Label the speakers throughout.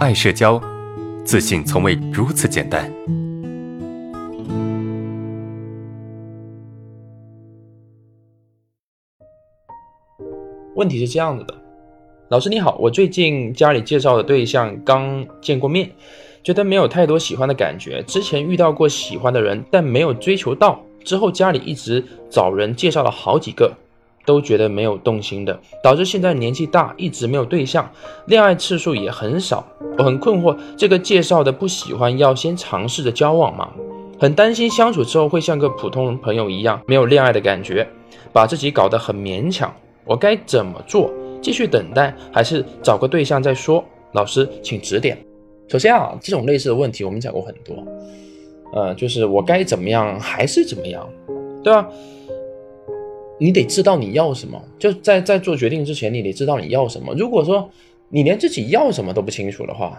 Speaker 1: 爱社交，自信从未如此简单。
Speaker 2: 问题是这样子的，老师你好，我最近家里介绍的对象刚见过面，觉得没有太多喜欢的感觉。之前遇到过喜欢的人，但没有追求到。之后家里一直找人介绍了好几个。都觉得没有动心的，导致现在年纪大，一直没有对象，恋爱次数也很少。我很困惑，这个介绍的不喜欢，要先尝试着交往吗？很担心相处之后会像个普通朋友一样，没有恋爱的感觉，把自己搞得很勉强。我该怎么做？继续等待，还是找个对象再说？老师，请指点。首先啊，这种类似的问题我们讲过很多，呃，就是我该怎么样，还是怎么样，对吧？你得知道你要什么，就在在做决定之前，你得知道你要什么。如果说你连自己要什么都不清楚的话，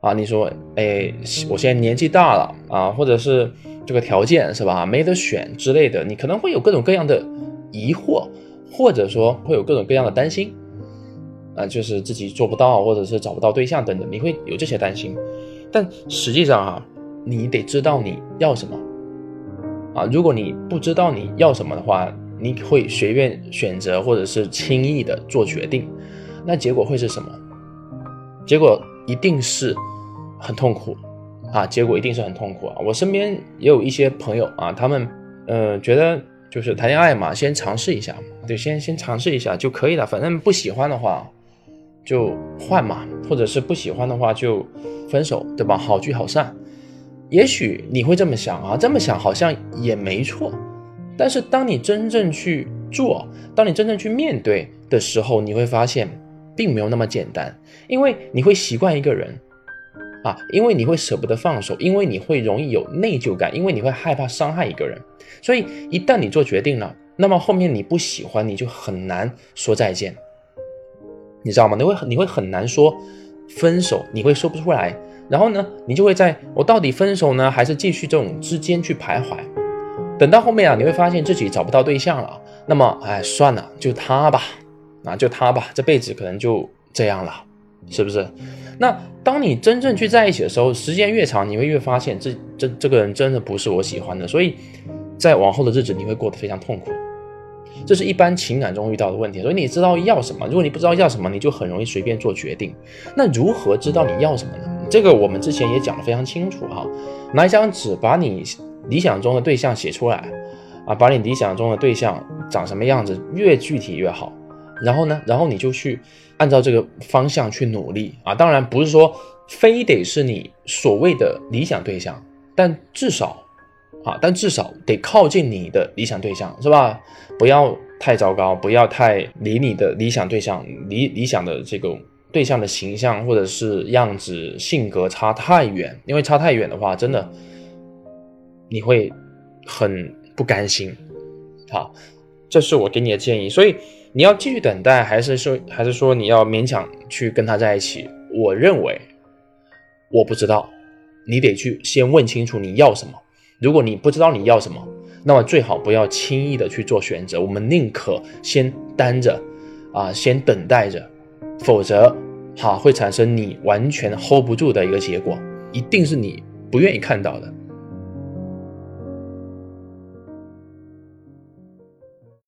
Speaker 2: 啊，你说，哎，我现在年纪大了啊，或者是这个条件是吧，没得选之类的，你可能会有各种各样的疑惑，或者说会有各种各样的担心，啊，就是自己做不到，或者是找不到对象等等，你会有这些担心。但实际上哈，你得知道你要什么，啊，如果你不知道你要什么的话。你会随便选择，或者是轻易的做决定，那结果会是什么？结果一定是很痛苦啊！结果一定是很痛苦啊！我身边也有一些朋友啊，他们呃觉得就是谈恋爱嘛，先尝试一下，对，先先尝试一下就可以了。反正不喜欢的话就换嘛，或者是不喜欢的话就分手，对吧？好聚好散。也许你会这么想啊，这么想好像也没错。但是当你真正去做，当你真正去面对的时候，你会发现，并没有那么简单。因为你会习惯一个人，啊，因为你会舍不得放手，因为你会容易有内疚感，因为你会害怕伤害一个人。所以一旦你做决定了，那么后面你不喜欢，你就很难说再见，你知道吗？你会你会很难说分手，你会说不出来。然后呢，你就会在我到底分手呢，还是继续这种之间去徘徊。等到后面啊，你会发现自己找不到对象了，那么哎，算了，就他吧，啊，就他吧，这辈子可能就这样了，是不是？那当你真正去在一起的时候，时间越长，你会越发现这这这个人真的不是我喜欢的，所以在往后的日子你会过得非常痛苦，这是一般情感中遇到的问题。所以你知道要什么，如果你不知道要什么，你就很容易随便做决定。那如何知道你要什么呢？这个我们之前也讲得非常清楚哈，拿一张纸把你。理想中的对象写出来，啊，把你理想中的对象长什么样子越具体越好。然后呢，然后你就去按照这个方向去努力啊。当然不是说非得是你所谓的理想对象，但至少啊，但至少得靠近你的理想对象，是吧？不要太糟糕，不要太离你的理想对象、理理想的这个对象的形象或者是样子、性格差太远，因为差太远的话，真的。你会很不甘心，好，这是我给你的建议。所以你要继续等待，还是说，还是说你要勉强去跟他在一起？我认为，我不知道，你得去先问清楚你要什么。如果你不知道你要什么，那么最好不要轻易的去做选择。我们宁可先单着，啊，先等待着，否则，哈，会产生你完全 hold 不住的一个结果，一定是你不愿意看到的。